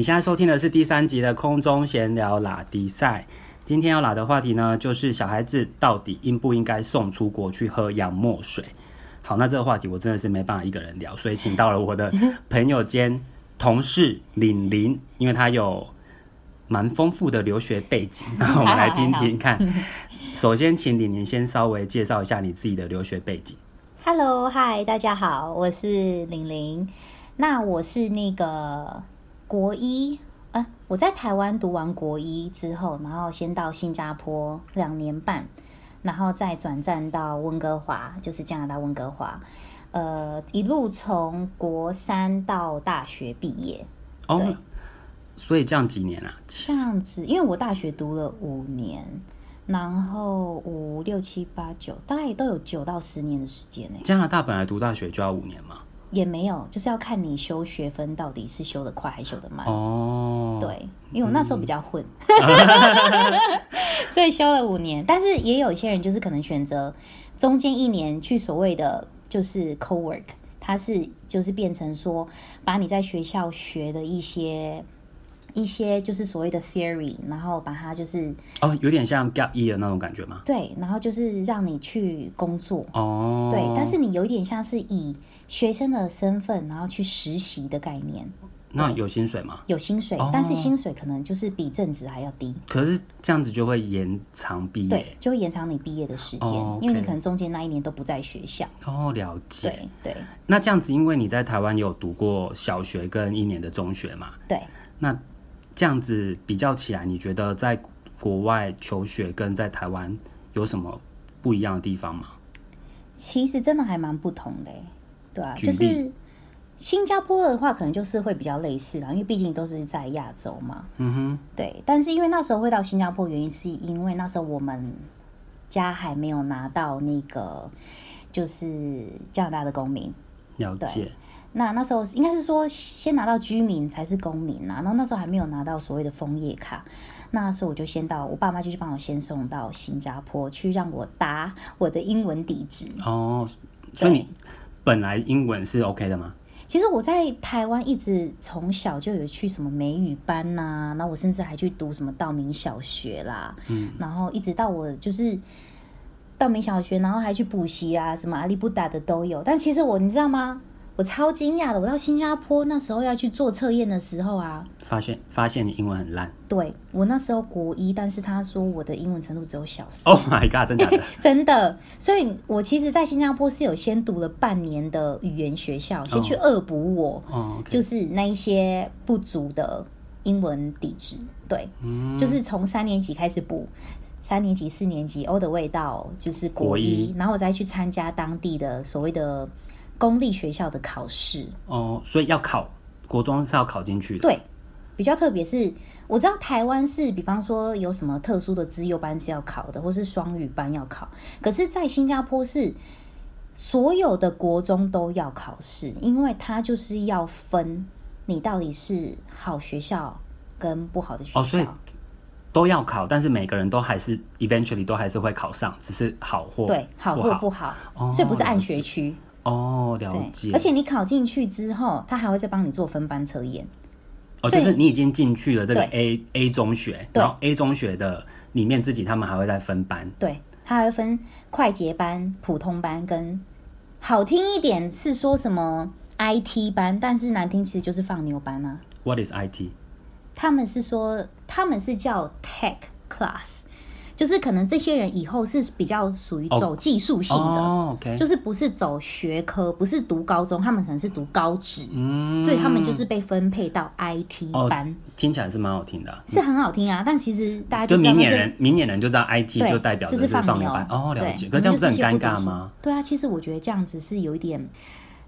你现在收听的是第三集的空中闲聊拉迪赛。今天要拉的话题呢，就是小孩子到底应不应该送出国去喝洋墨水？好，那这个话题我真的是没办法一个人聊，所以请到了我的朋友兼同事玲玲，因为她有蛮丰富的留学背景，然后我们来听听看。首先，请玲玲先稍微介绍一下你自己的留学背景。Hello，嗨，大家好，我是玲玲。那我是那个。国一，呃，我在台湾读完国一之后，然后先到新加坡两年半，然后再转战到温哥华，就是加拿大温哥华，呃，一路从国三到大学毕业。哦，对，所以这样几年啊？这样子，因为我大学读了五年，然后五六七八九，大概都有九到十年的时间呢。加拿大本来读大学就要五年吗？也没有，就是要看你修学分到底是修得快还是修得慢。哦，对，因为我那时候比较混，嗯、所以修了五年。但是也有一些人就是可能选择中间一年去所谓的就是 co-work，它是就是变成说把你在学校学的一些。一些就是所谓的 theory，然后把它就是哦，有点像 gap year 那种感觉吗？对，然后就是让你去工作哦，对，但是你有一点像是以学生的身份，然后去实习的概念。那有薪水吗？有薪水，哦，但是薪水可能就是比正职还要低。可是这样子就会延长毕业，对，就会延长你毕业的时间，因为你可能中间那一年都不在学校。哦，了解。对对。那这样子，因为你在台湾有读过小学跟一年的中学嘛？对。那这样子比较起来，你觉得在国外求学跟在台湾有什么不一样的地方吗？其实真的还蛮不同的，对啊，就是新加坡的话，可能就是会比较类似啦，因为毕竟都是在亚洲嘛。嗯哼，对。但是因为那时候会到新加坡，原因是因为那时候我们家还没有拿到那个就是加拿大的公民。了解。那那时候应该是说，先拿到居民才是公民呐。然后那时候还没有拿到所谓的枫叶卡，那时候我就先到我爸妈就去帮我先送到新加坡去，让我答我的英文底子。哦，所以你本来英文是 OK 的吗？其实我在台湾一直从小就有去什么美语班呐、啊，然后我甚至还去读什么道明小学啦，嗯，然后一直到我就是道明小学，然后还去补习啊，什么阿里不达的都有。但其实我你知道吗？我超惊讶的，我到新加坡那时候要去做测验的时候啊，发现发现你英文很烂。对，我那时候国一，但是他说我的英文程度只有小四。Oh my god！真的的？真的。所以我其实，在新加坡是有先读了半年的语言学校，先去恶补我，oh. Oh, okay. 就是那一些不足的英文底子。对，嗯，就是从三年级开始补，三年级、四年级，all the way 到就是国一，国一，然后我再去参加当地的所谓的。公立学校的考试哦，所以要考国中是要考进去的。对，比较特别是我知道台湾是，比方说有什么特殊的资优班是要考的，或是双语班要考。可是，在新加坡是所有的国中都要考试，因为它就是要分你到底是好学校跟不好的学校。哦，所以都要考，但是每个人都还是 eventually 都还是会考上，只是好或对好或不好，哦，所以不是按学区。哦，了解。而且你考进去之后，他还会再帮你做分班测验。哦，就是你已经进去了这个 A A 中学，然后 A 中学的里面自己他们还会再分班。对，他还会分快捷班、普通班跟好听一点是说什么 IT 班，但是难听其实就是放牛班啊。What is IT？他们是说他们是叫 Tech Class。就是可能这些人以后是比较属于走技术性的，oh, oh, okay. 就是不是走学科，不是读高中，他们可能是读高职，嗯，所以他们就是被分配到 IT 班。Oh, 听起来是蛮好听的，啊，是很好听啊。但其实大家就明眼人，明眼人就知道 IT 就代表就是放牛班。哦，了解。这样不是很尴尬吗？对啊，其实我觉得这样子是有一点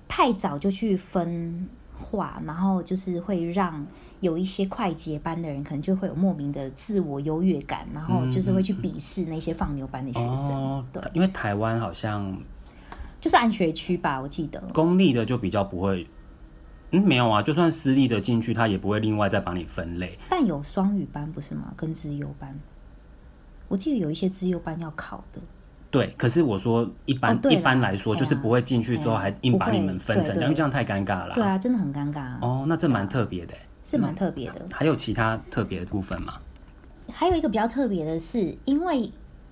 太早就去分化，然后就是会让。有一些快捷班的人，可能就会有莫名的自我优越感，然后就是会去鄙视那些放牛班的学生。哦、对，因为台湾好像就是按学区吧，我记得公立的就比较不会，嗯，没有啊，就算私立的进去，他也不会另外再帮你分类。但有双语班不是吗？跟资优班，我记得有一些资优班要考的。对，可是我说一般、哦、一般来说，就是不会进去之后还硬把你们分成，因为这样太尴尬了。对啊，真的很尴尬。哦，那这蛮特别的。是蛮特别的。还有其他特别的部分吗？还有一个比较特别的是，因为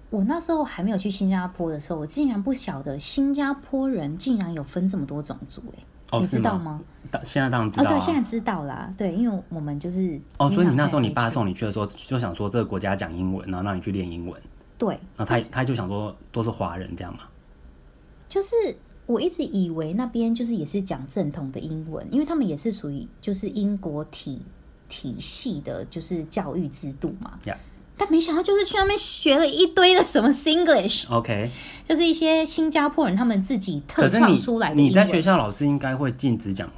我那时候还没有去新加坡的时候，我竟然不晓得新加坡人竟然有分这么多种族，哎。哦、你知道吗？吗现在当然知道、啊。哦，对，现在知道啦。对，因为我们就是哦，所以你那时候你爸送你去的时候，就想说这个国家讲英文，然后让你去练英文。对。然后他他就想说都是华人这样嘛。就是我一直以为那边就是也是讲正统的英文，因为他们也是属于就是英国体体系的，就是教育制度嘛。Yeah. 但没想到，就是去那边学了一堆的什么 Singlish，OK，就是一些新加坡人他们自己特创出来的。你在学校老师应该会禁止讲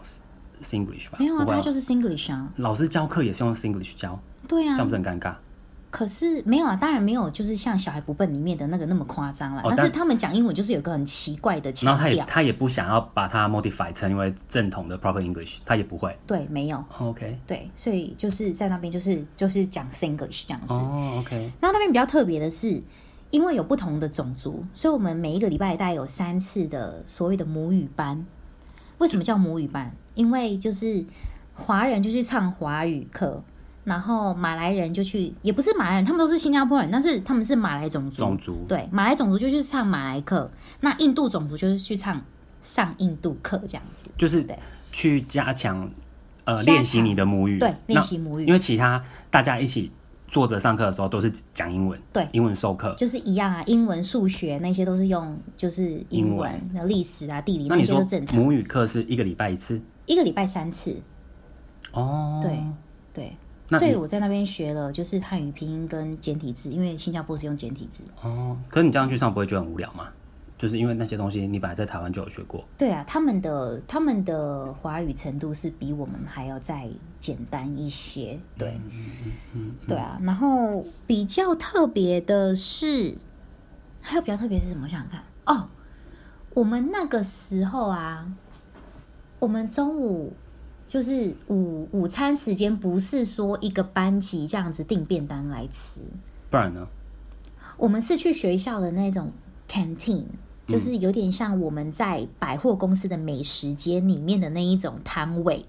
Singlish 吧？没有啊，他就是 Singlish 啊。老师教课也是用 Singlish 教，对啊，这样不是很尴尬？可是没有啊，当然没有，就是像小孩不笨里面的那个那么夸张了。哦、但是他们讲英文就是有个很奇怪的腔调，然后他也他也不想要把它 modify 成因为正统的 proper English，他也不会。对，没有。OK。对，所以就是在那边就是就是讲 Singlish 这样子。哦，OK。那那边比较特别的是，因为有不同的种族，所以我们每一个礼拜大概有三次的所谓的母语班。为什么叫母语班？因为就是华人就去唱华语课。然后马来人就去，也不是马来人，他们都是新加坡人，但是他们是马来种族。种族对，马来种族就去唱马来课，那印度种族就是去唱上印度课这样子。就是去加强呃练习你的母语，对，练习母语。因为其他大家一起坐着上课的时候都是讲英文，对，英文授课就是一样啊，英文、数学那些都是用就是英文，那历史啊、地理那些都正常。母语课是一个礼拜一次，一个礼拜三次。哦，对对。所以我在那边学了，就是汉语拼音跟简体字，因为新加坡是用简体字。哦，可是你这样去上不会觉得很无聊吗？就是因为那些东西你本来在台湾就有学过。对啊，他们的他们的华语程度是比我们还要再简单一些。对，嗯嗯嗯嗯、对啊。然后比较特别的是，还有比较特别是什么？我想想看哦，我们那个时候啊，我们中午。就是午午餐时间不是说一个班级这样子订便当来吃，不然呢？我们是去学校的那种 canteen，就是有点像我们在百货公司的美食街里面的那一种摊位，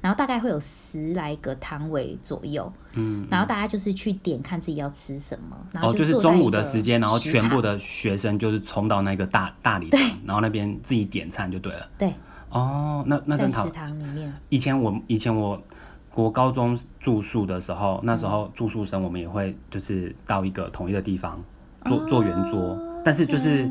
然后大概会有十来个摊位左右，嗯，然后大家就是去点看自己要吃什么，然后就，哦，就是中午的时间，然后全部的学生就是冲到那个大大礼堂，然后那边自己点餐就对了，对。哦，那那跟食堂里面，以前我以前我国高中住宿的时候，那时候住宿生我们也会就是到一个统一的地方坐坐圆桌，但是就是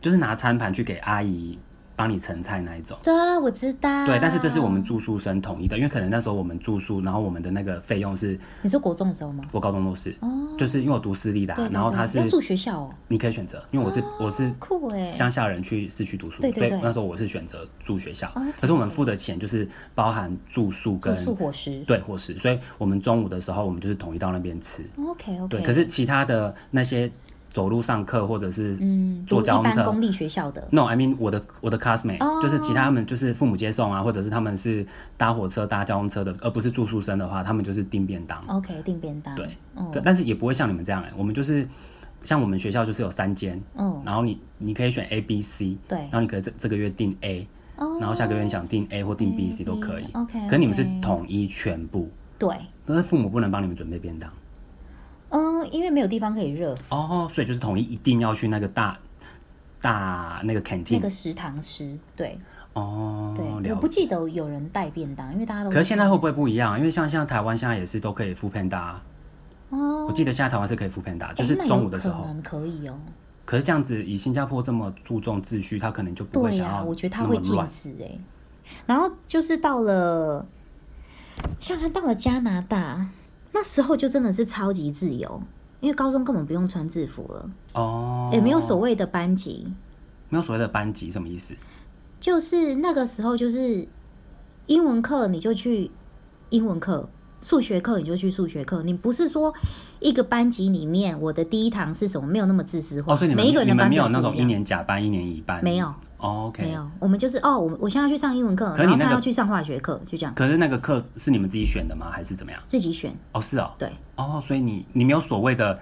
就是拿餐盘去给阿姨。帮你盛菜那一种，对啊，我知道。对，但是这是我们住宿生统一的，因为可能那时候我们住宿，然后我们的那个费用是。你说国中的时候吗？我高中都是，哦，就是因为我读私立的，然后他是要住学校哦。你可以选择，因为我是我是酷哎，乡下人去市区读书，所以那时候我是选择住学校。可是我们付的钱就是包含住宿跟住宿伙食，对伙食，所以我们中午的时候我们就是统一到那边吃。OK OK。对，可是其他的那些。走路上课，或者是坐交通车，嗯、公立学校的。No，I mean 我的我的 classmate，、oh. 就是其他们就是父母接送啊，或者是他们是搭火车搭交通车的，而不是住宿生的话，他们就是订便当。OK，订便当。对，oh. 但是也不会像你们这样哎、欸，我们就是像我们学校就是有三间，嗯，oh. 然后你你可以选 A、B、C，对，然后你可以这这个月订 A，、oh. 然后下个月你想订 A 或订 B、C 都可以。OK，, okay. 可你们是统一全部，对，但是父母不能帮你们准备便当。嗯，因为没有地方可以热哦，所以就是统一一定要去那个大大那个 canteen 那个食堂吃，对哦，对，我不记得有人带便当，因为大家都。可是现在会不会不一样？因为像像台湾现在也是都可以 foodpanda 哦，我记得现在台湾是可以 foodpanda 就是中午的时候、欸、可能可以哦。可是这样子，以新加坡这么注重秩序，他可能就不会想要、啊。我觉得他会禁止哎。然后就是到了，像他到了加拿大。那时候就真的是超级自由，因为高中根本不用穿制服了哦，也没有所谓的班级，没有所谓的班级什么意思？就是那个时候就是英文课你就去英文课，数学课你就去数学课，你不是说一个班级里面我的第一堂是什么？没有那么自私化，哦，所以你们每一个人的班你们没有那种一年甲班一年乙班，没有。Oh, OK，没有，我们就是哦，我我现在要去上英文课，可是你那个、然后他要去上化学课，就这样。可是那个课是你们自己选的吗？还是怎么样？自己选。哦，是哦。对。哦，所以你你没有所谓的，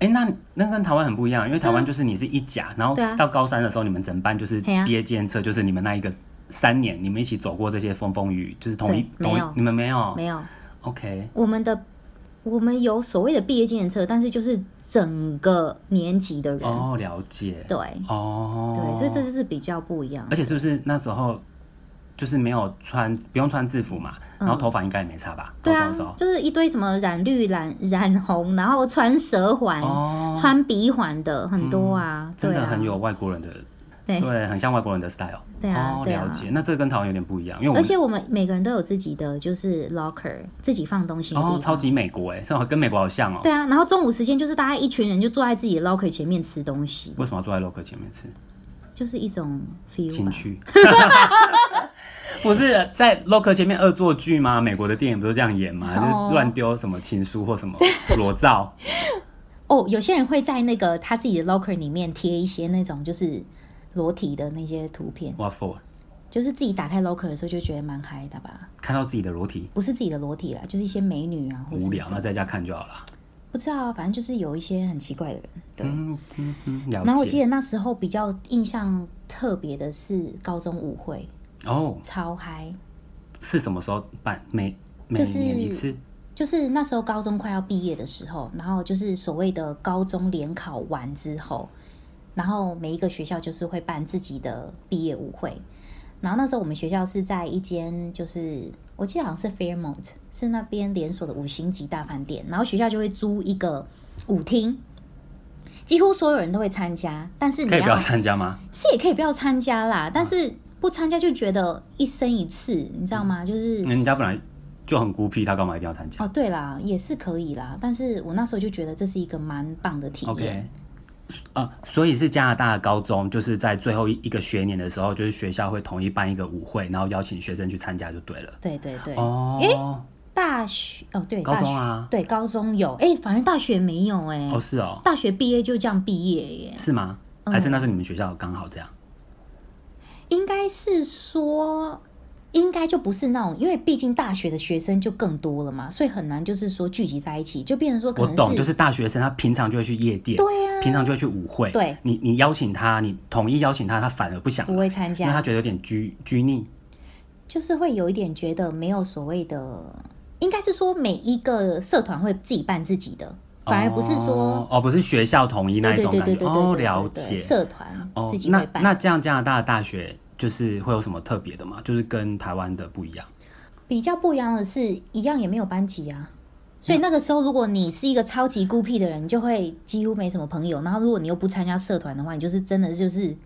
哎，那那跟台湾很不一样，因为台湾就是你是一甲，然后到高三的时候，你们整班就是毕业纪念册，就是你们那一个三年，你们一起走过这些风风雨雨，就是同一同一，你们没有没有？OK，我们的我们有所谓的毕业纪念册，但是就是整个年级的人哦，了解，对，哦，对，所以这就是比较不一样。而且是不是那时候就是没有穿不用穿制服嘛？然后头发应该也没差吧？对啊，就是一堆什么染绿、染染红，然后穿蛇环、哦、穿鼻环的很多啊，嗯、真的很有外国人的，对，对，很像外国人的 style。对啊，哦、了解。那这个跟台湾有点不一样，因为而且我们每个人都有自己的就是 locker，自己放东西的地方。哦，超级美国哎，正 好跟美国好像哦。对啊，然后中午时间就是大家一群人就坐在自己的 locker 前面吃东西。为什么要坐在 locker 前面吃？就是一种 feel 情趣。不是在 locker 前面恶作剧吗？美国的电影不是这样演吗？就是乱丢什么情书或什么 裸照。哦，有些人会在那个他自己的 locker 里面贴一些那种就是裸体的那些图片。What for？就是自己打开 locker 的时候就觉得蛮嗨的吧？看到自己的裸体？不是自己的裸体啦，就是一些美女啊。无聊，那在家看就好了。不知道，啊反正就是有一些很奇怪的人。对，嗯嗯嗯。然后我记得那时候比较印象特别的是高中舞会。哦，oh, 超嗨！是什么时候办？每每年一次？就是，就是那时候高中快要毕业的时候，然后就是所谓的高中联考完之后，然后每一个学校就是会办自己的毕业舞会。然后那时候我们学校是在一间，就是我记得好像是 Fairmont，是那边连锁的五星级大饭店。然后学校就会租一个舞厅，几乎所有人都会参加。但是你要可以不要参加吗？是也可以不要参加啦，但是。不参加就觉得一生一次，你知道吗？就是人家本来就很孤僻，他干嘛一定要参加？哦，对啦，也是可以啦。但是我那时候就觉得这是一个蛮棒的体验。所以是加拿大的高中，就是在最后一一个学年的时候，就是学校会统一办一个舞会，然后邀请学生去参加就对了。对对对。哦。哎，大学哦，对，高中啊，对，高中有。哎，反正大学没有哎。哦，是哦。大学毕业就这样毕业耶？是吗？还是那是你们学校刚好这样？应该是说，应该就不是那种，因为毕竟大学的学生就更多了嘛，所以很难就是说聚集在一起，就变成说可能，我懂，就是大学生他平常就会去夜店，对呀、啊，平常就会去舞会，对，你你邀请他，你统一邀请他，他反而不想，不会参加，因为他觉得有点拘拘泥，就是会有一点觉得没有所谓的，应该是说每一个社团会自己办自己的。反而不是说哦，不是学校统一那一种感觉哦，了解社团哦，自己会办。那那这样加拿大的大学就是会有什么特别的吗？就是跟台湾的不一样。比较不一样的是，一样也没有班级啊。所以那个时候，如果你是一个超级孤僻的人，你就会几乎没什么朋友。然后如果你又不参加社团的话，你就是真的就是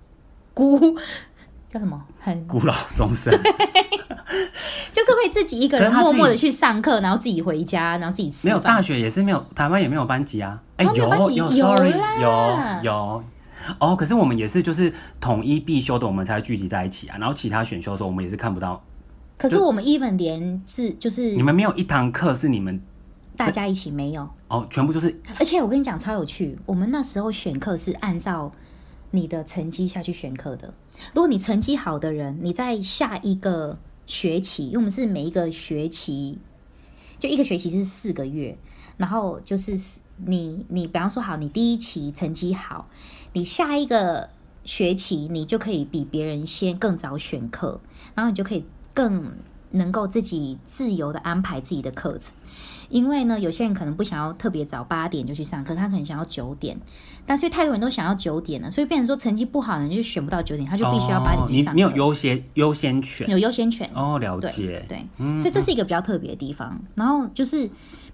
孤叫什么很孤老终生。就是会自己一个人默默的去上课，然后自己回家，然后自己吃。没有大学也是没有，台湾也没有班级啊。哎、欸，有有，sorry，有有哦。可是我们也是，就是统一必修的，我们才会聚集在一起啊。然后其他选修的时候，我们也是看不到。可是我们 even 连是就是你们没有一堂课是你们大家一起没有哦，全部就是。而且我跟你讲超有趣，我们那时候选课是按照你的成绩下去选课的。如果你成绩好的人，你在下一个。学期，因为我们是每一个学期，就一个学期是四个月，然后就是你你比方说好，你第一期成绩好，你下一个学期你就可以比别人先更早选课，然后你就可以更能够自己自由的安排自己的课程。因为呢，有些人可能不想要特别早八点就去上课，他可能想要九点，但是太多人都想要九点了，所以变成说成绩不好的人就选不到九点，他就必须要八点去上课。你你有优先优先权，有优先权哦，了解，对，对嗯、所以这是一个比较特别的地方。然后就是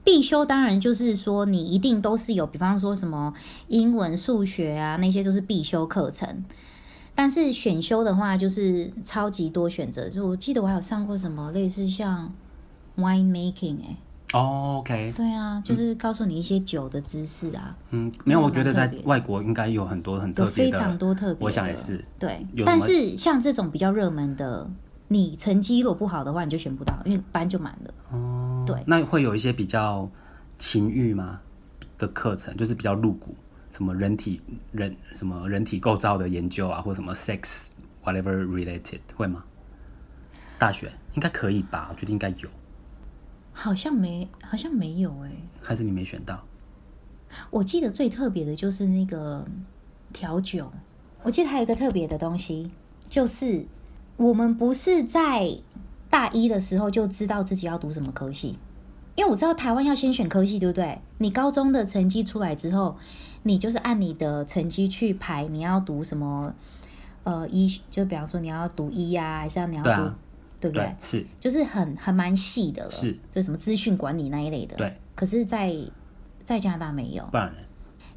必修，当然就是说你一定都是有，比方说什么英文、数学啊那些都是必修课程，但是选修的话就是超级多选择。就我记得我还有上过什么类似像 wine making 哎、欸。哦、oh，OK，对啊，就是告诉你一些酒的知识啊。嗯，没有，我觉得在外国应该有很多很特别的，非常多特别。我想也是，对。但是像这种比较热门的，你成绩如果不好的话，你就选不到，因为班就满了。哦，对。那会有一些比较情欲吗的课程，就是比较露骨，什么人体人什么人体构造的研究啊，或什么 sex whatever related 会吗？大学应该可以吧？我觉得应该有。好像没，好像没有哎、欸，还是你没选到？我记得最特别的就是那个调酒，我记得还有一个特别的东西，就是我们不是在大一的时候就知道自己要读什么科系，因为我知道台湾要先选科系，对不对？你高中的成绩出来之后，你就是按你的成绩去排你要读什么，呃，医就比方说你要读医呀、啊，还是要你要读，对，啊、对不对？对是，就是很还蛮细的了，是，就什么资讯管理那一类的，对。可是在，在在加拿大没有，不然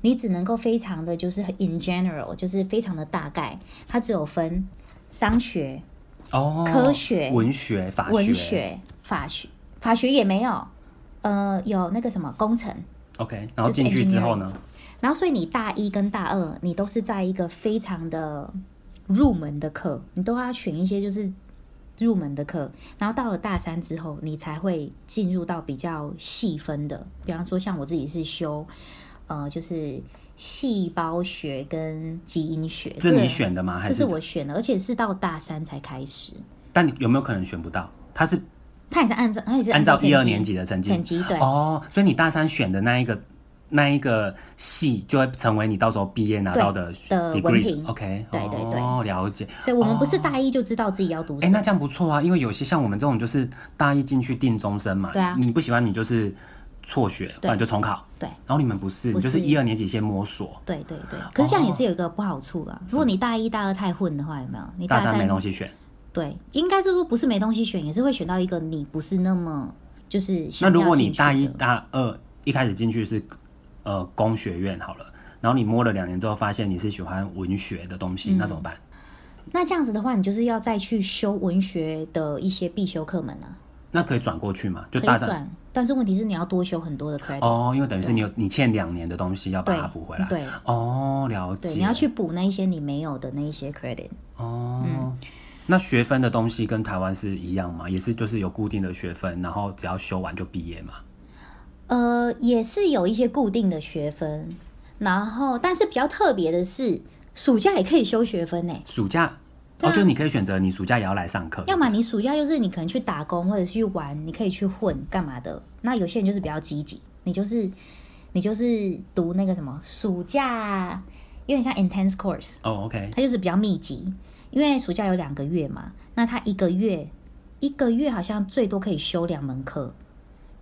你只能够非常的就是 in general，就是非常的大概，它只有分商学。哦，科学、文学、法学、文学、法学、法学也没有，呃，有那个什么工程。OK，然后进去之后呢？然后所以你大一跟大二，你都是在一个非常的入门的课，你都要选一些就是入门的课。然后到了大三之后，你才会进入到比较细分的，比方说像我自己是修，呃，就是。细胞学跟基因学，这是你选的吗？还是这是我选的？而且是到大三才开始。但你有没有可能选不到？他是，他也是按照，他也是按照一二年级的成绩，成绩对。哦，所以你大三选的那一个那一个系，就会成为你到时候毕业拿到的的文凭。OK，对对对，哦，了解。所以我们不是大一就知道自己要读什么。哎，那这样不错啊，因为有些像我们这种就是大一进去定终身嘛。对啊。你不喜欢你就是。辍学，不然就重考。对，然后你们不是，不是你就是一二年级先摸索。对对对，可是这样也是有一个不好处啊。哦、如果你大一大二太混的话，有没有？你大三，没东西选。对，应该是说不是没东西选，也是会选到一个你不是那么就是。那如果你大一大二一开始进去是呃工学院好了，然后你摸了两年之后发现你是喜欢文学的东西，嗯、那怎么办？那这样子的话，你就是要再去修文学的一些必修课门啊。那可以转过去吗？就大三。但是问题是你要多修很多的 credit 哦，因为等于是你有你欠两年的东西要把它补回来。对，哦，了解。对，你要去补那一些你没有的那一些 credit。哦，嗯，那学分的东西跟台湾是一样吗？也是就是有固定的学分，然后只要修完就毕业吗？呃，也是有一些固定的学分，然后但是比较特别的是，暑假也可以修学分呢。暑假。哦，就你可以选择，你暑假也要来上课。要么你暑假就是你可能去打工或者去玩，你可以去混干嘛的。那有些人就是比较积极，你就是你就是读那个什么暑假，有点像 intense course。哦，OK，它就是比较密集，因为暑假有两个月嘛。那他一个月一个月好像最多可以修两门课，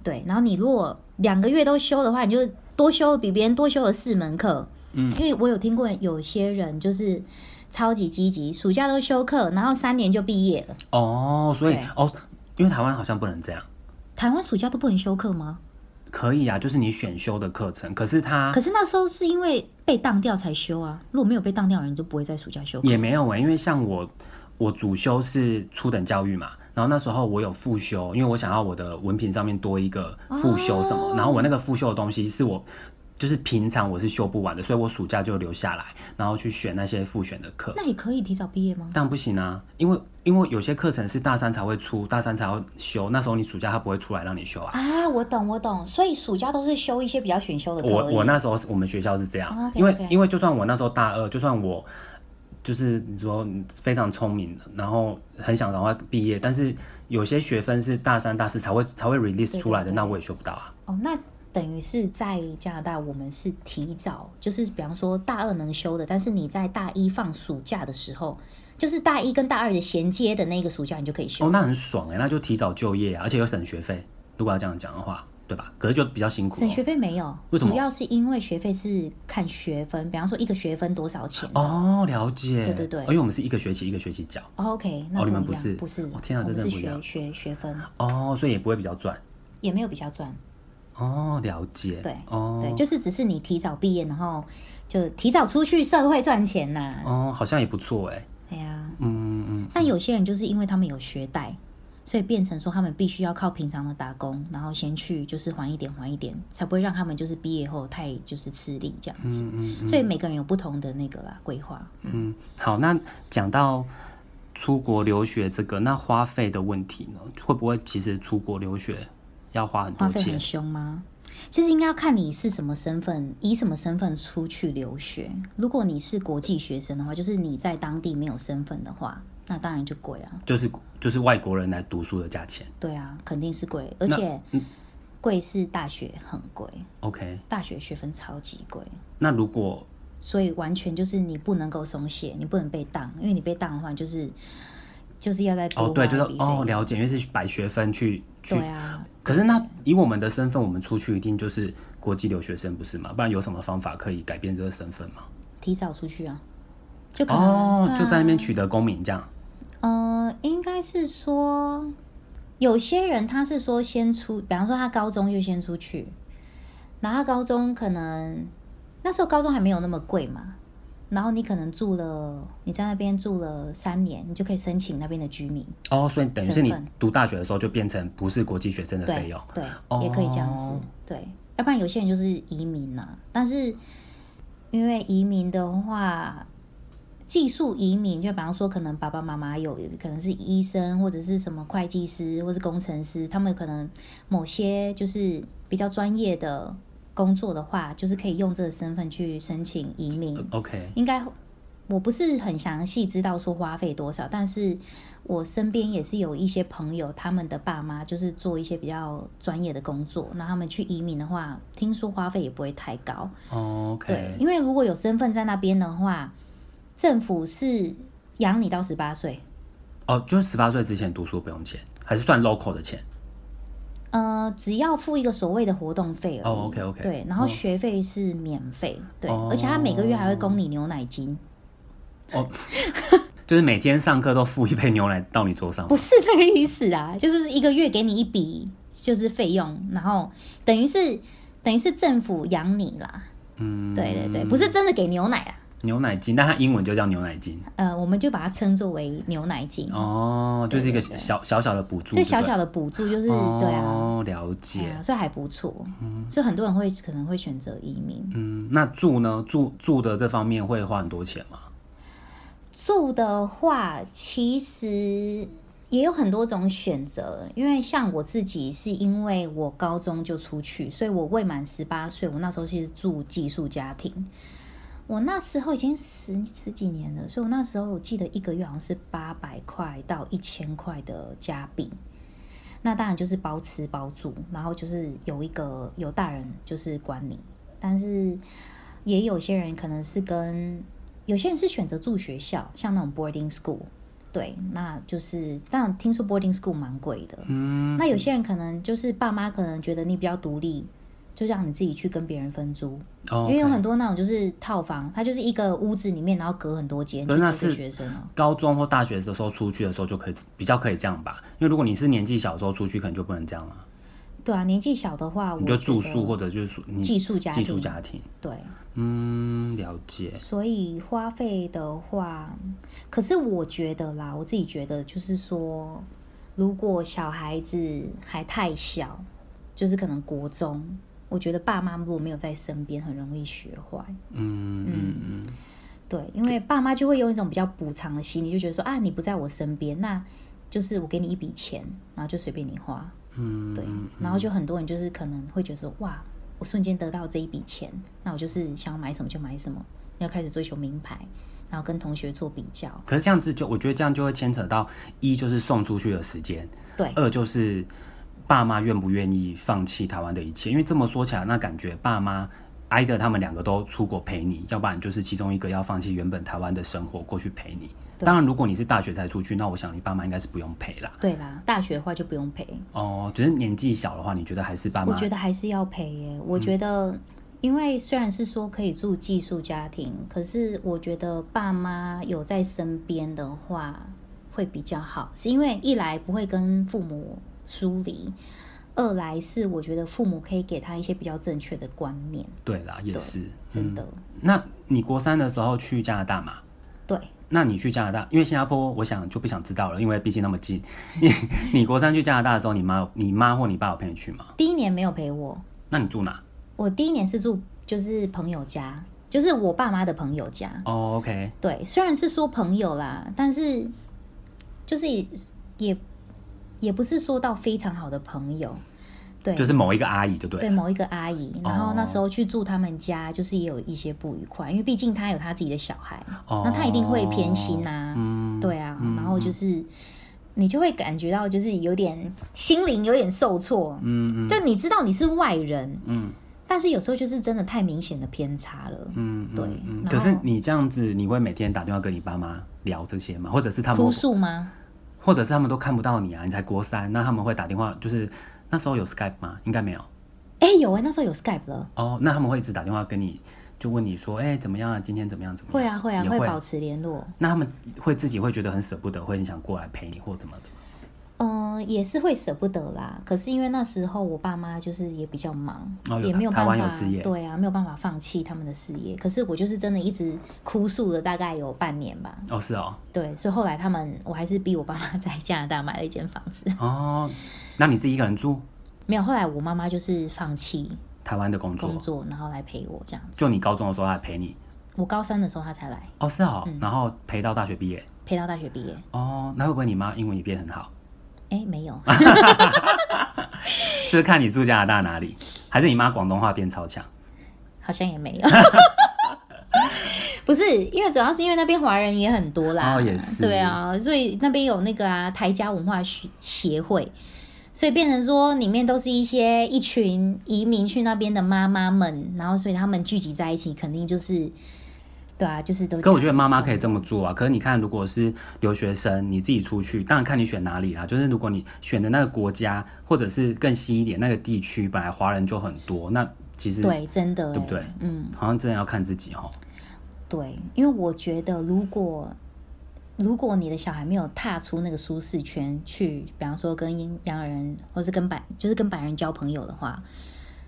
对。然后你如果两个月都修的话，你就多修比别人多修了四门课。嗯，因为我有听过有些人就是。超级积极，暑假都休课，然后三年就毕业了。哦，所以哦，因为台湾好像不能这样。台湾暑假都不能休课吗？可以啊，就是你选修的课程。可是他，可是那时候是因为被当掉才休啊。如果没有被当掉的人，就不会在暑假休。也没有哎、欸，因为像我，我主修是初等教育嘛，然后那时候我有复修，因为我想要我的文凭上面多一个复修什么，哦、然后我那个复修的东西是我。就是平常我是修不完的，所以我暑假就留下来，然后去选那些复选的课。那你可以提早毕业吗？当然不行啊，因为因为有些课程是大三才会出，大三才会修，那时候你暑假他不会出来让你修啊。啊，我懂我懂，所以暑假都是修一些比较选修的课。我我那时候我们学校是这样，oh, okay, okay. 因为因为就算我那时候大二，就算我就是你说非常聪明的，然后很想赶快毕业，但是有些学分是大三大四才会才会 release 出来的，对对对，那我也修不到啊。哦，那。等于是在加拿大，我们是提早，就是比方说大二能修的，但是你在大一放暑假的时候，就是大一跟大二的衔接的那个暑假，你就可以修。哦，那很爽哎，那就提早就业，而且有省学费。如果要这样讲的话，对吧？可是就比较辛苦。省学费没有？为什么？主要是因为学费是看学分，比方说一个学分多少钱。哦，了解。对对对。因为我们是一个学期一个学期缴。OK，那哦，你们不是？不是。哦，天啊，这真的不一样。学学学分。哦，所以也不会比较赚。也没有比较赚。哦，了解。对，哦，对，就是只是你提早毕业，然后就提早出去社会赚钱呐。哦，好像也不错哎。对呀，嗯嗯。但有些人就是因为他们有学贷，所以变成说他们必须要靠平常的打工，然后先去就是还一点还一点，才不会让他们就是毕业后太就是吃力这样子。嗯嗯嗯。所以每个人有不同的那个啦规划。嗯，好，那讲到出国留学这个，那花费的问题呢？会不会其实出国留学？要花很多钱，很凶吗？其实应该要看你是什么身份，以什么身份出去留学。如果你是国际学生的话，就是你在当地没有身份的话，那当然就贵啊。就是就是外国人来读书的价钱。对啊，肯定是贵，而且贵是大学很贵。OK，大学学分超级贵。那如果所以完全就是你不能够松懈，你不能被当，因为你被当的话就是。就是要在哦，对，就是哦，了解，因为是摆学分去去。对啊。可是那以我们的身份，我们出去一定就是国际留学生，不是吗？不然有什么方法可以改变这个身份吗？提早出去啊，就可能哦，啊、就在那边取得公民这样。呃，应该是说有些人他是说先出，比方说他高中就先出去，然后他高中可能那时候高中还没有那么贵嘛。然后你可能住了，你在那边住了三年，你就可以申请那边的居民。哦，所以等于是你读大学的时候就变成不是国际学生的费用。对，对哦、也可以这样子。对，要不然有些人就是移民呐、啊。但是因为移民的话，技术移民，就比方说可能爸爸妈妈有可能是医生或者是什么会计师或是工程师，他们可能某些就是比较专业的。工作的话，就是可以用这个身份去申请移民。OK，应该我不是很详细知道说花费多少，但是我身边也是有一些朋友，他们的爸妈就是做一些比较专业的工作，那他们去移民的话，听说花费也不会太高。OK，对，因为如果有身份在那边的话，政府是养你到十八岁。哦，就是十八岁之前读书不用钱，还是算 local 的钱？呃，只要付一个所谓的活动费而已。哦，OK OK。对，然后学费是免费，哦、对，而且他每个月还会供你牛奶金。哦，就是每天上课都付一杯牛奶到你桌上？不是那个意思啊，就是一个月给你一笔就是费用，然后等于是等于是政府养你啦。嗯，对对对，不是真的给牛奶啊。牛奶金，但它英文就叫牛奶金。呃，我们就把它称作为牛奶金。哦，就是一个小小小的补助。这小小的补助就是、哦、对啊，了解，所以还不错。嗯，所以很多人会可能会选择移民。嗯，那住呢？住住的这方面会花很多钱吗？住的话，其实也有很多种选择。因为像我自己，是因为我高中就出去，所以我未满十八岁，我那时候其实住寄宿家庭。我那时候已经十十几年了，所以我那时候我记得一个月好像是八百块到一千块的加币。那当然就是包吃包住，然后就是有一个有大人就是管你，但是也有些人可能是跟有些人是选择住学校，像那种 boarding school，对，那就是当然听说 boarding school 蛮贵的。嗯，那有些人可能就是爸妈可能觉得你比较独立。就让你自己去跟别人分租，oh. 因为有很多那种就是套房，它就是一个屋子里面，然后隔很多间，就是学生。高中或大学的时候出去的时候就可以比较可以这样吧，因为如果你是年纪小的时候出去，可能就不能这样了。对啊，年纪小的话，你就住宿或者就是寄宿家庭。寄宿家庭，对，嗯，了解。所以花费的话，可是我觉得啦，我自己觉得就是说，如果小孩子还太小，就是可能国中。我觉得爸妈如果没有在身边，很容易学坏。嗯嗯嗯，对，因为爸妈就会用一种比较补偿的心理，就觉得说啊，你不在我身边，那就是我给你一笔钱，然后就随便你花。嗯，对，然后就很多人就是可能会觉得说，哇，我瞬间得到这一笔钱，那我就是想要买什么就买什么，要开始追求名牌，然后跟同学做比较。可是这样子就，我觉得这样就会牵扯到一就是送出去的时间，对，二就是。爸妈愿不愿意放弃台湾的一切？因为这么说起来，那感觉爸妈挨着他们两个都出国陪你，要不然就是其中一个要放弃原本台湾的生活过去陪你。当然，如果你是大学才出去，那我想你爸妈应该是不用陪啦。对啦，大学的话就不用陪。哦，只是年纪小的话，你觉得还是爸妈？我觉得还是要陪耶。我觉得，因为虽然是说可以住寄宿家庭，可是我觉得爸妈有在身边的话会比较好，是因为一来不会跟父母。疏离，二来是我觉得父母可以给他一些比较正确的观念。对啦，也是真的、嗯。那你国三的时候去加拿大吗？对。那你去加拿大，因为新加坡，我想就不想知道了，因为毕竟那么近。你 你国三去加拿大的时候，你妈、你妈或你爸有陪你去吗？第一年没有陪我。那你住哪？我第一年是住就是朋友家，就是我爸妈的朋友家。哦，OK。对，虽然是说朋友啦，但是就是也。也也不是说到非常好的朋友，对，就是某一个阿姨就对，对某一个阿姨，然后那时候去住他们家，就是也有一些不愉快，因为毕竟他有他自己的小孩，哦、那他一定会偏心啊，嗯、对啊，嗯、然后就是你就会感觉到就是有点心灵有点受挫，嗯，就你知道你是外人，嗯，但是有时候就是真的太明显的偏差了，嗯，对。可是你这样子，你会每天打电话跟你爸妈聊这些吗？或者是他们哭诉吗？或者是他们都看不到你啊，你才国三，那他们会打电话，就是那时候有 Skype 吗？应该没有。哎、欸，有哎、欸，那时候有 Skype 了。哦，那他们会一直打电话跟你，就问你说，哎、欸，怎么样啊？今天怎么样？怎么样？会啊，会啊，会，会保持联络。那他们会自己会觉得很舍不得，会很想过来陪你或怎么的？嗯、呃，也是会舍不得啦。可是因为那时候我爸妈就是也比较忙，哦、也没有办法，有事业对啊，没有办法放弃他们的事业。可是我就是真的一直哭诉了大概有半年吧。哦，是哦。对，所以后来他们，我还是逼我爸妈 在加拿大买了一间房子。哦，那你自己一个人住？没有，后来我妈妈就是放弃台湾的工作，工作，然后来陪我这样子。就你高中的时候，她来陪你？我高三的时候他才来。哦，是哦。嗯、然后陪到大学毕业？陪到大学毕业。哦，那会不会你妈英文也变很好？哎、欸，没有，是看你住加拿大哪里，还是你妈广东话变超强？好像也没有，不是，因为主要是因为那边华人也很多啦，哦，也是，对啊，所以那边有那个啊台家文化协会，所以变成说里面都是一些一群移民去那边的妈妈们，然后所以他们聚集在一起，肯定就是。对啊，就是都。可我觉得妈妈可以这么做啊。可是你看，如果是留学生，你自己出去，当然看你选哪里啦。就是如果你选的那个国家，或者是更西一点那个地区，本来华人就很多，那其实对，真的，对不对？嗯，好像真的要看自己哦。对，因为我觉得，如果如果你的小孩没有踏出那个舒适圈，去，比方说跟洋人，或是跟白，就是跟白人交朋友的话，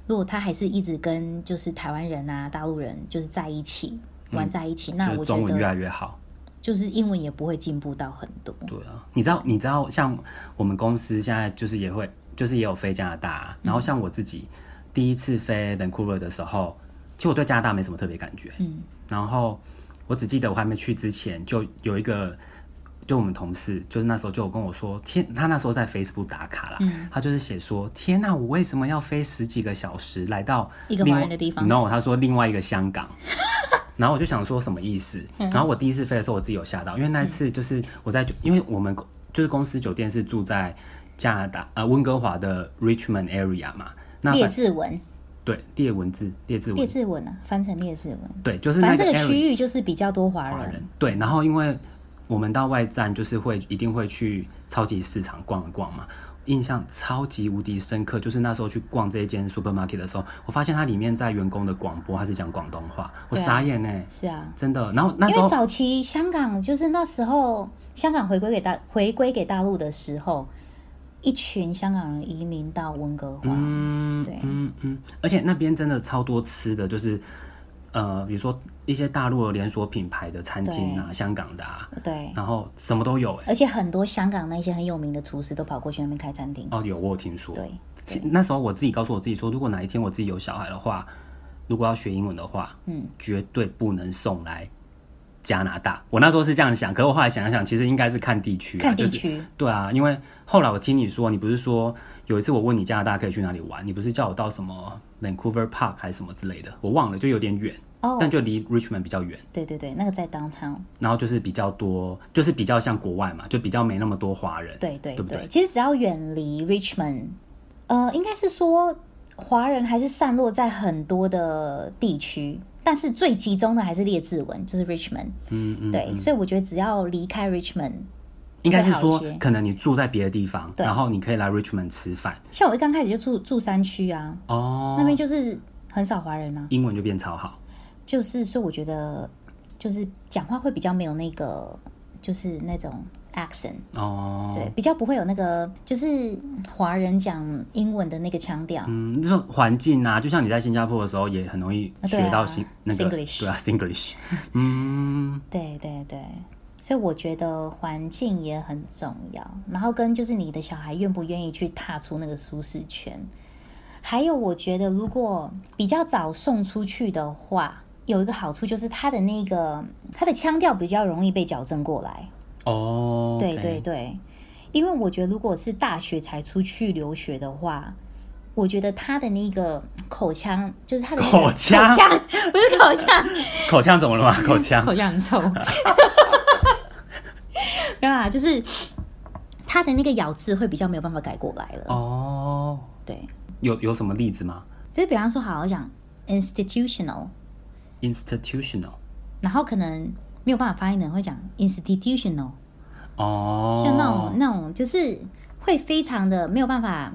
如果他还是一直跟就是台湾人啊、大陆人就是在一起。玩在一起，嗯、那我觉得中文越来越好，就是英文也不会进步到很多。对啊，你知道，你知道，像我们公司现在就是也会，就是也有飞加拿大、啊。然后像我自己第一次飞 Vancouver 的时候，其实我对加拿大没什么特别感觉。嗯，然后我只记得我还没去之前，就有一个。就我们同事，就是那时候就有跟我说，天，他那时候在 Facebook 打卡啦，嗯、他就是写说，天哪，我为什么要飞十几个小时来到一个华人的地方？No，他说另外一个香港，然后我就想说什么意思？嗯、然后我第一次飞的时候，我自己有吓到，因为那一次就是我在，因为我们就是公司酒店是住在加拿大呃温哥华的 Richmond area 嘛，那列治文，对，列文字，列字文，列字文啊，翻成列字文，对，就是那个反正这个区域就是比较多华人，华人，对，然后因为。我们到外站就是会一定会去超级市场逛一逛嘛，印象超级无敌深刻。就是那时候去逛这一间 supermarket 的时候，我发现它里面在员工的广播，它是讲广东话，我傻眼呢。是啊，真的。然后那时候因为早期香港就是那时候香港回归给大回归给大陆的时候，一群香港人移民到温哥华，嗯，对，嗯嗯，而且那边真的超多吃的，就是。呃，比如说一些大陆的连锁品牌的餐厅啊，香港的啊，对，然后什么都有，而且很多香港那些很有名的厨师都跑过去那边开餐厅。哦，有我有听说。对，那时候我自己告诉我自己说，如果哪一天我自己有小孩的话，如果要学英文的话，嗯，绝对不能送来加拿大。我那时候是这样想，可是我后来想一想，其实应该是看地区，看地区。对啊，因为后来我听你说，你不是说有一次我问你加拿大可以去哪里玩，你不是叫我到什么 Vancouver Park 还是什么之类的，我忘了，就有点远。Oh, 但就离 Richmond 比较远。对对对，那个在 Downtown。然后就是比较多，就是比较像国外嘛，就比较没那么多华人。对对对，对？其实只要远离 Richmond，呃，应该是说华人还是散落在很多的地区，但是最集中的还是列治文，就是 Richmond。嗯嗯。对，所以我觉得只要离开 Richmond，应该是说可能你住在别的地方，然后你可以来 Richmond 吃饭。像我一刚开始就住住山区啊，哦，那边就是很少华人啊，英文就变超好。就是说，我觉得就是讲话会比较没有那个，就是那种 accent 哦，对，比较不会有那个，就是华人讲英文的那个腔调。嗯，就说环境啊，就像你在新加坡的时候，也很容易学到新、啊、那个对啊，Singlish。嗯，对对对，所以我觉得环境也很重要，然后跟就是你的小孩愿不愿意去踏出那个舒适圈，还有我觉得如果比较早送出去的话。有一个好处就是他的那个他的腔调比较容易被矫正过来哦，对对对，因为我觉得如果是大学才出去留学的话，我觉得他的那个口腔就是他的口腔，口腔不是口腔，口腔怎么了吗？口腔口腔很臭，没有啊，就是他的那个咬字会比较没有办法改过来了哦。对，有有什么例子吗？就是比方说，好好讲 institutional。institutional，然后可能没有办法发音的人会讲 institutional，哦，像那种那种就是会非常的没有办法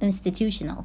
institutional，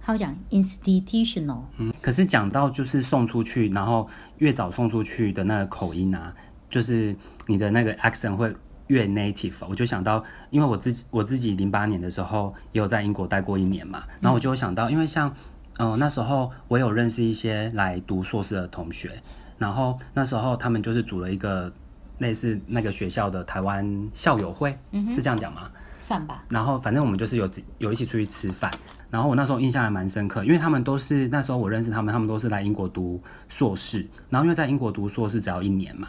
他会讲 institutional。嗯，可是讲到就是送出去，然后越早送出去的那个口音啊，就是你的那个 accent 会越 native。我就想到，因为我自己我自己零八年的时候也有在英国待过一年嘛，然后我就想到，因为像嗯、呃、那时候我有认识一些来读硕士的同学，然后那时候他们就是组了一个。类似那个学校的台湾校友会，嗯、是这样讲吗？算吧。然后反正我们就是有有一起出去吃饭，然后我那时候印象还蛮深刻，因为他们都是那时候我认识他们，他们都是来英国读硕士，然后因为在英国读硕士只要一年嘛。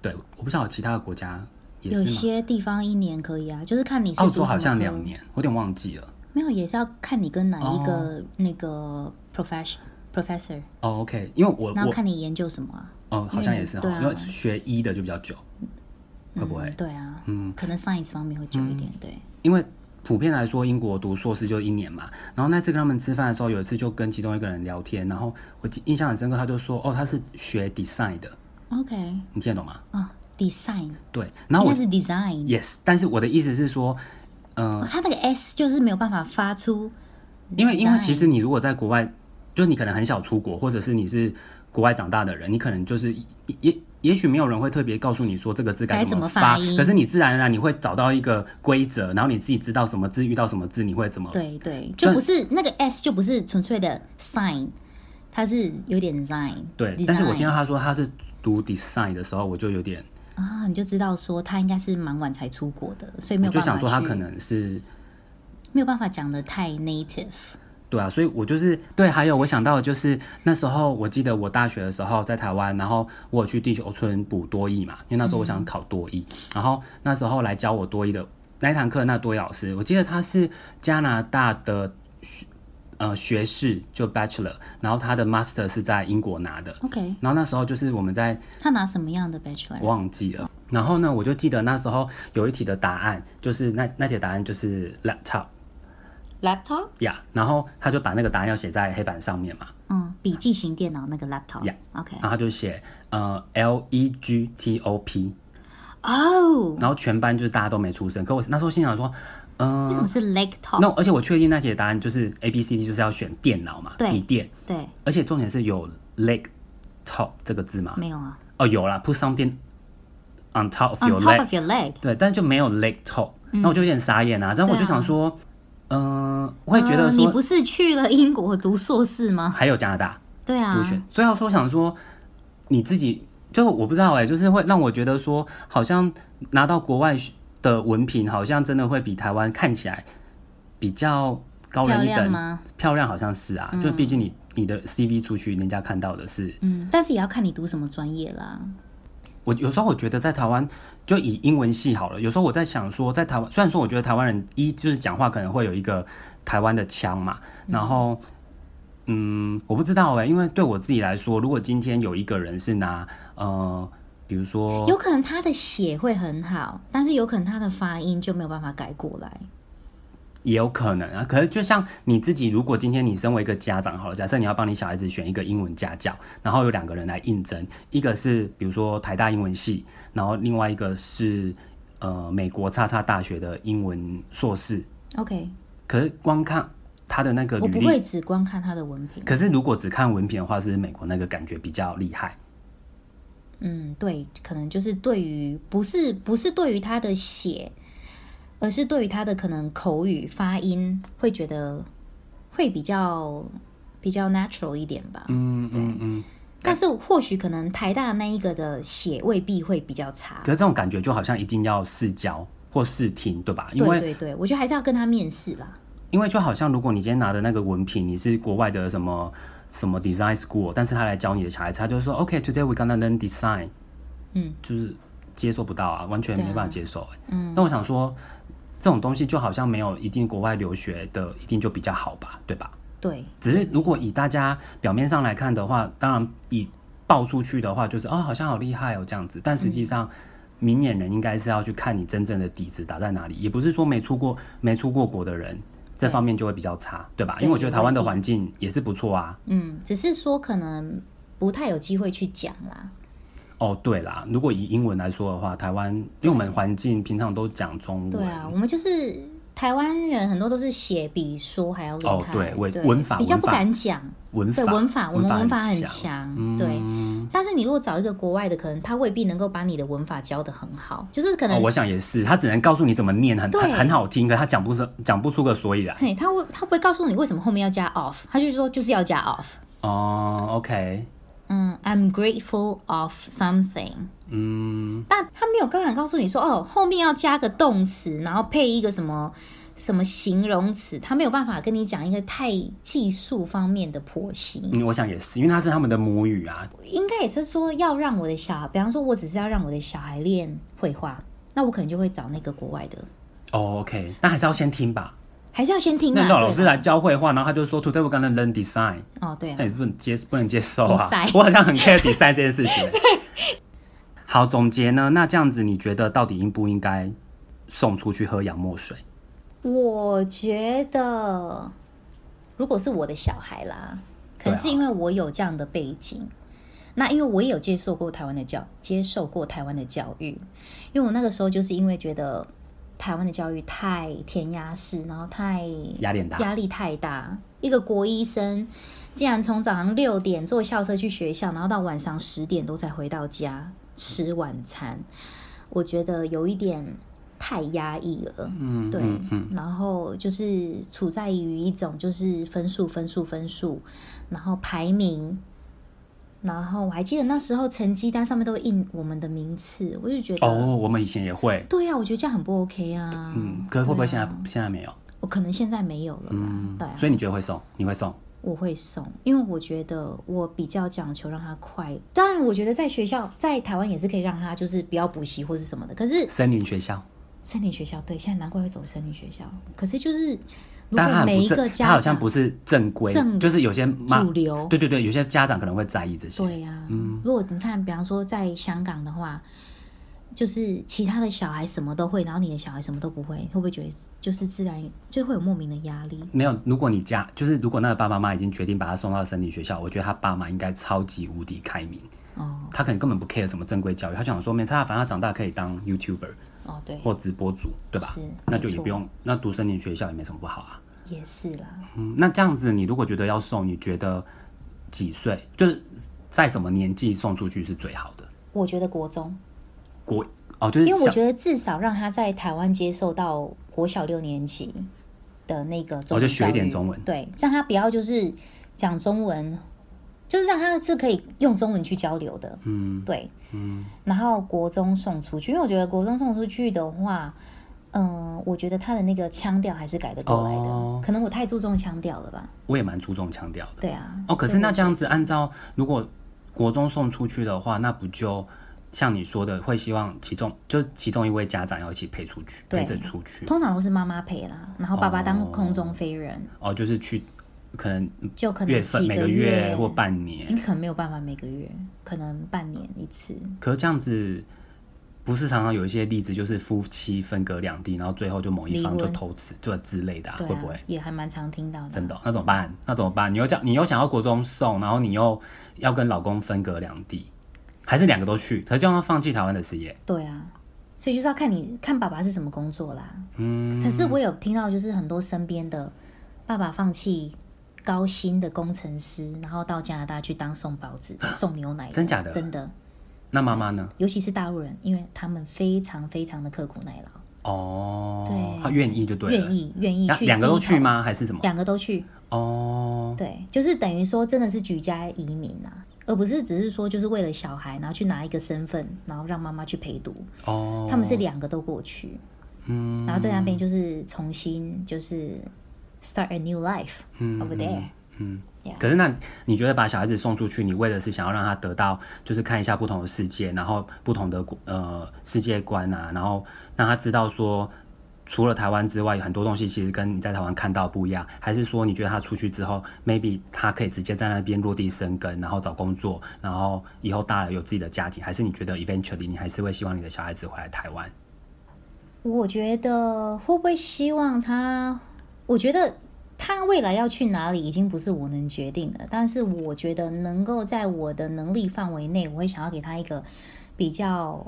对，我不知道有其他的国家也是吗？有些地方一年可以啊，就是看你是。澳洲好像两年，我有点忘记了。没有，也是要看你跟哪一个、哦、那个 profession professor。哦，OK，因为我然后看你研究什么啊。哦，好像也是哈，因为、啊、学医的就比较久，嗯、会不会？对啊，嗯，可能 science 方面会久一点，嗯、对。因为普遍来说，英国读硕士就一年嘛。然后那次跟他们吃饭的时候，有一次就跟其中一个人聊天，然后我印象很深刻，他就说：“哦，他是学 design 的。” OK，你听得懂吗？啊、哦、，design。对，然后我是 design。Yes，但是我的意思是说，嗯、呃，他、哦、那个 s 就是没有办法发出，因为因为其实你如果在国外，就你可能很小出国，或者是你是。国外长大的人，你可能就是也也许没有人会特别告诉你说这个字该怎么发，可是你自然而然你会找到一个规则，然后你自己知道什么字遇到什么字你会怎么。对对，就不是那个 s 就不是纯粹的 sign，它是有点 design。对，但是我听到他说他是读 design 的时候，我就有点啊，你就知道说他应该是蛮晚才出国的，所以没有办法。就想说他可能是没有办法讲的太 native。对啊，所以我就是对，还有我想到的就是那时候，我记得我大学的时候在台湾，然后我有去地球村补多益嘛，因为那时候我想考多益，嗯、然后那时候来教我多益的那一堂课，那多益老师，我记得他是加拿大的学呃学士，就 Bachelor，然后他的 Master 是在英国拿的，OK，然后那时候就是我们在他拿什么样的 Bachelor？我忘记了，然后呢，我就记得那时候有一题的答案，就是那那题答案就是 Laptop。Laptop 呀，yeah, 然后他就把那个答案要写在黑板上面嘛。嗯，笔记型电脑那个 laptop。呀，OK。然后他就写呃 L E G T O P。哦。Oh, 然后全班就是大家都没出声，可我那时候心想说，嗯、呃，为什么是 laptop？那而且我确定那题的答案就是 A B C D，就是要选电脑嘛，对，笔电。对。而且重点是有 laptop 这个字吗？没有啊。哦，有啦，put something on top of your leg。On top of your leg。对，但是就没有 leg top，那、嗯、我就有点傻眼啊。然后我就想说。嗯，我会觉得说，你不是去了英国读硕士吗？还有加拿大，对啊，所以要说想说，你自己就我不知道哎、欸，就是会让我觉得说，好像拿到国外的文凭，好像真的会比台湾看起来比较高人一等吗？漂亮好像是啊，嗯、就毕竟你你的 CV 出去，人家看到的是，嗯，但是也要看你读什么专业啦。我有时候我觉得在台湾，就以英文系好了。有时候我在想说，在台湾，虽然说我觉得台湾人一就是讲话可能会有一个台湾的腔嘛，然后，嗯，我不知道哎、欸，因为对我自己来说，如果今天有一个人是拿呃，比如说，有可能他的写会很好，但是有可能他的发音就没有办法改过来。也有可能啊，可是就像你自己，如果今天你身为一个家长，好了，假设你要帮你小孩子选一个英文家教，然后有两个人来应征，一个是比如说台大英文系，然后另外一个是呃美国叉叉大学的英文硕士。OK。可是光看他的那个我不会只光看他的文凭。可是如果只看文凭的话，是美国那个感觉比较厉害。嗯，对，可能就是对于不是不是对于他的写。而是对于他的可能口语发音会觉得会比较比较 natural 一点吧。嗯嗯嗯。但是或许可能台大那一个的写未必会比较差。可是这种感觉就好像一定要试教或试听，对吧？因为对对对，我觉得还是要跟他面试啦。因为就好像如果你今天拿的那个文凭，你是国外的什么什么 design school，但是他来教你的小孩子，他就说 OK，today we gonna learn design。嗯，就是接受不到啊，完全没办法接受。嗯，那我想说。这种东西就好像没有一定国外留学的一定就比较好吧，对吧？对。只是如果以大家表面上来看的话，当然以报出去的话，就是哦，好像好厉害哦这样子。但实际上，明眼人应该是要去看你真正的底子打在哪里。也不是说没出过没出过国的人这方面就会比较差，对，对吧？因为我觉得台湾的环境也是不错啊。嗯，只是说可能不太有机会去讲啦。哦，对啦，如果以英文来说的话，台湾因为我们环境平常都讲中文，对啊，我们就是台湾人，很多都是写比说还要厉害，哦，对，文文法比较不敢讲，文法对文法，我们文法很强，对。但是你如果找一个国外的，可能他未必能够把你的文法教的很好，就是可能、哦、我想也是，他只能告诉你怎么念很，很很好听，可他讲不出讲不出个所以然。嘿，他会他不会告诉你为什么后面要加 off，他就是说就是要加 off。哦，OK。嗯，I'm grateful of something。嗯，但他没有刚才告诉你说，哦，后面要加个动词，然后配一个什么什么形容词，他没有办法跟你讲一个太技术方面的剖析。嗯，我想也是，因为他是他们的母语啊。应该也是说要让我的小孩，比方说，我只是要让我的小孩练绘画，那我可能就会找那个国外的。哦，OK，但还是要先听吧。还是要先听。那老师来教绘画，然后他就说：“Today we're gonna learn design。”哦，对、啊，那也不能接不能接受啊！我好像很 care design 这件事情。对。好，总结呢？那这样子，你觉得到底应不应该送出去喝洋墨水？我觉得，如果是我的小孩啦，可能是因为我有这样的背景。啊、那因为我也有接受过台湾的教，接受过台湾的教育。因为我那个时候就是因为觉得。台湾的教育太填鸭式，然后太压力大，压力太大。一个国一生竟然从早上六点坐校车去学校，然后到晚上十点多才回到家吃晚餐，我觉得有一点太压抑了。嗯，对，嗯嗯、然后就是处在于一种就是分数、分数、分数，然后排名。然后我还记得那时候成绩单上面都会印我们的名次，我就觉得哦，我们以前也会。对呀、啊，我觉得这样很不 OK 啊。嗯，可是会不会现在、啊、现在没有？我可能现在没有了。嗯，对、啊。所以你觉得会送？你会送？我会送，因为我觉得我比较讲求让他快。当然，我觉得在学校在台湾也是可以让他就是不要补习或是什么的。可是森林学校，森林学校对，现在难怪会走森林学校。可是就是。但他每一个家，他好像不是正规，就是有些主流。对对对，有些家长可能会在意这些。对呀、啊，嗯，如果你看，比方说在香港的话，就是其他的小孩什么都会，然后你的小孩什么都不会，会不会觉得就是自然就会有莫名的压力？没有，如果你家就是如果那个爸爸妈妈已经决定把他送到森林学校，我觉得他爸妈应该超级无敌开明。哦，他可能根本不 care 什么正规教育，他就想说没差，反正他长大可以当 YouTuber 哦，对，或直播主，对吧？是，那就也不用，那读森林学校也没什么不好啊。也是啦，嗯，那这样子，你如果觉得要送，你觉得几岁，就是在什么年纪送出去是最好的？我觉得国中，国哦，就是因为我觉得至少让他在台湾接受到国小六年级的那个中文，我就学一点中文，对，让他不要就是讲中文，就是让他是可以用中文去交流的，嗯，对，嗯，然后国中送出去，因为我觉得国中送出去的话。嗯，我觉得他的那个腔调还是改得过来的，哦、可能我太注重腔调了吧。我也蛮注重腔调的。对啊。哦，可是那这样子，按照如果国中送出去的话，那不就像你说的，会希望其中就其中一位家长要一起陪出去，陪着出去。通常都是妈妈陪啦，然后爸爸当空中飞人。哦，就是去，可能就可能月份每个月或半年，你可能没有办法每个月，可能半年一次。可是这样子。不是常常有一些例子，就是夫妻分隔两地，然后最后就某一方就偷吃，就之类的、啊，啊、会不会？也还蛮常听到的。真的、喔，那怎么办？那怎么办？你又叫，你又想要国中送，然后你又要跟老公分隔两地，还是两个都去？可是就要放弃台湾的事业。对啊，所以就是要看你看爸爸是什么工作啦。嗯。可是我有听到，就是很多身边的爸爸放弃高薪的工程师，然后到加拿大去当送报纸、送牛奶。真假的？真的。那妈妈呢？尤其是大陆人，因为他们非常非常的刻苦耐劳。哦，对，他愿意就对了。愿意愿意去，两个都去吗？还是什么？两个都去。哦，对，就是等于说真的是举家移民啊，而不是只是说就是为了小孩，然后去拿一个身份，然后让妈妈去陪读。哦，他们是两个都过去，嗯，然后在那边就是重新就是 start a new life over there。嗯。可是，那你觉得把小孩子送出去，你为的是想要让他得到，就是看一下不同的世界，然后不同的呃世界观啊，然后让他知道说，除了台湾之外，很多东西其实跟你在台湾看到不一样。还是说，你觉得他出去之后，maybe 他可以直接在那边落地生根，然后找工作，然后以后大了有自己的家庭？还是你觉得 eventually 你还是会希望你的小孩子回来台湾？我觉得会不会希望他？我觉得。他未来要去哪里，已经不是我能决定的。但是我觉得能够在我的能力范围内，我会想要给他一个比较，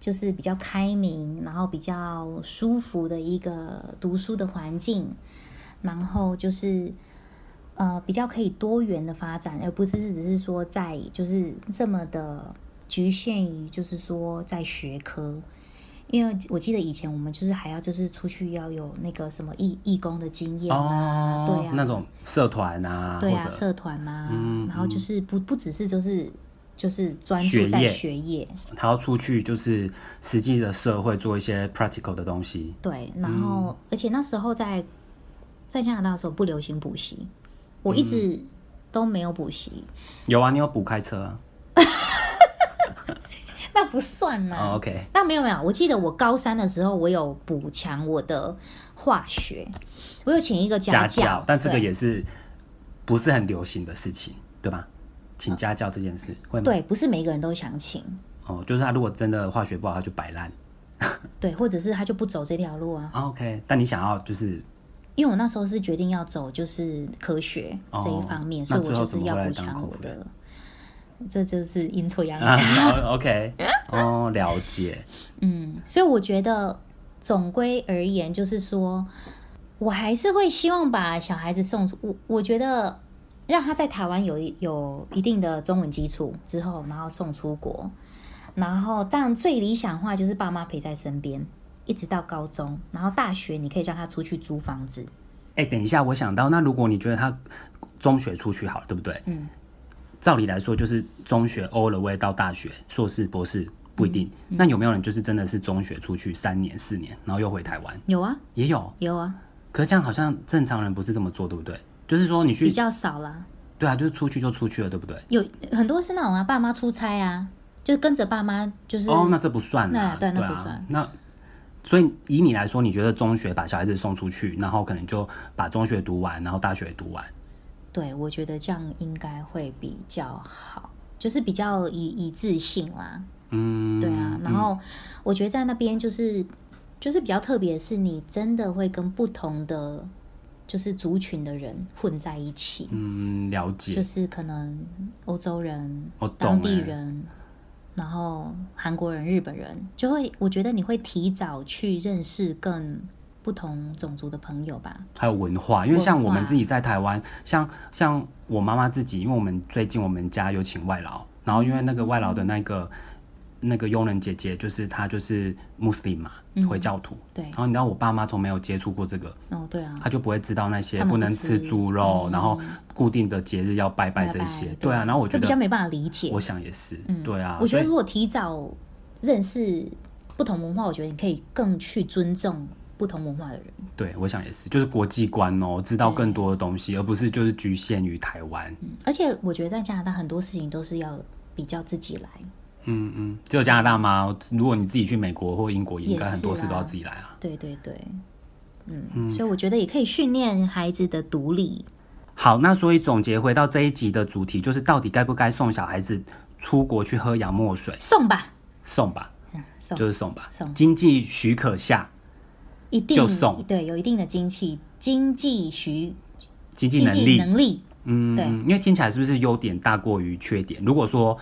就是比较开明，然后比较舒服的一个读书的环境，然后就是呃比较可以多元的发展，而不是只是说在就是这么的局限于就是说在学科。因为我记得以前我们就是还要就是出去要有那个什么义义工的经验啊，哦、对啊，那种社团啊，对啊，社团啊，嗯、然后就是不不只是就是就是专注在学业，他要出去就是实际的社会做一些 practical 的东西。对，然后、嗯、而且那时候在在加拿大的时候不流行补习，我一直都没有补习、嗯。有啊，你有补开车啊？那不算呐、啊。Oh, OK。那没有没有，我记得我高三的时候，我有补强我的化学，我有请一个家教，但这个也是不是很流行的事情，对吧？请家教这件事、哦、会吗？对，不是每一个人都想请。哦，就是他如果真的化学不好，他就摆烂。对，或者是他就不走这条路啊。OK，但你想要就是，因为我那时候是决定要走就是科学这一方面，哦、所以我就是要补强我的。这就是阴错阳差。Uh, OK，哦，了解。嗯，所以我觉得总归而言，就是说，我还是会希望把小孩子送出。我我觉得让他在台湾有有一定的中文基础之后，然后送出国，然后当然最理想化就是爸妈陪在身边，一直到高中，然后大学你可以让他出去租房子。哎、欸，等一下，我想到，那如果你觉得他中学出去好了，对不对？嗯。照理来说，就是中学 all the way 到大学，硕士、博士不一定。嗯嗯、那有没有人就是真的是中学出去三年、四年，然后又回台湾？有啊，也有，有啊。可是这样好像正常人不是这么做，对不对？就是说你去比较少啦。对啊，就是出去就出去了，对不对？有很多是那种啊，爸妈出差啊，就跟着爸妈就是。哦，那这不算啊，对，那不算。啊、那所以以你来说，你觉得中学把小孩子送出去，然后可能就把中学读完，然后大学读完？对，我觉得这样应该会比较好，就是比较一一致性啦。嗯，对啊。然后我觉得在那边就是就是比较特别是，你真的会跟不同的就是族群的人混在一起。嗯，了解。就是可能欧洲人、欸、当地人，然后韩国人、日本人，就会我觉得你会提早去认识更。不同种族的朋友吧，还有文化，因为像我们自己在台湾，像像我妈妈自己，因为我们最近我们家有请外劳，然后因为那个外劳的那个、嗯、那个佣人姐姐，就是她就是穆斯林嘛，回教徒，嗯、对，然后你知道我爸妈从没有接触过这个，哦，对啊，他就不会知道那些不能吃猪肉，嗯、然后固定的节日要拜拜这些，对，对啊，然后我觉得比较没办法理解，我想也是，嗯、对啊，我觉得如果提早认识不同文化，我觉得你可以更去尊重。不同文化的人，对，我想也是，就是国际观哦，知道更多的东西，而不是就是局限于台湾。嗯，而且我觉得在加拿大很多事情都是要比较自己来。嗯嗯，只有加拿大吗？如果你自己去美国或英国，应该很多事都要自己来啊。对对对，嗯，嗯，所以我觉得也可以训练孩子的独立。好，那所以总结回到这一集的主题，就是到底该不该送小孩子出国去喝洋墨水？送吧，送吧，嗯，送就是送吧，送，经济许可下。一定就送对，有一定的经济经济需经济能力能力，嗯，对，因为听起来是不是优点大过于缺点？如果说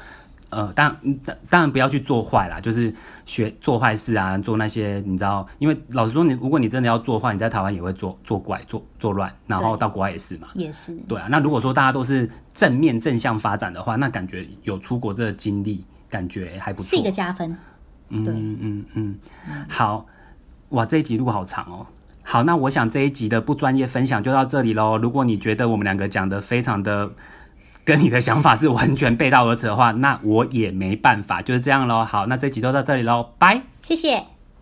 呃，当当当然不要去做坏啦，就是学做坏事啊，做那些你知道，因为老实说，你如果你真的要做坏，你在台湾也会做做怪、做做乱，然后到国外也是嘛，也是对啊。那如果说大家都是正面正向发展的话，那感觉有出国这个经历，感觉还不错，是一个加分。嗯嗯嗯嗯，好。哇，这一集录好长哦。好，那我想这一集的不专业分享就到这里喽。如果你觉得我们两个讲的非常的跟你的想法是完全背道而驰的话，那我也没办法，就是这样喽。好，那这一集就到这里喽，拜，谢谢。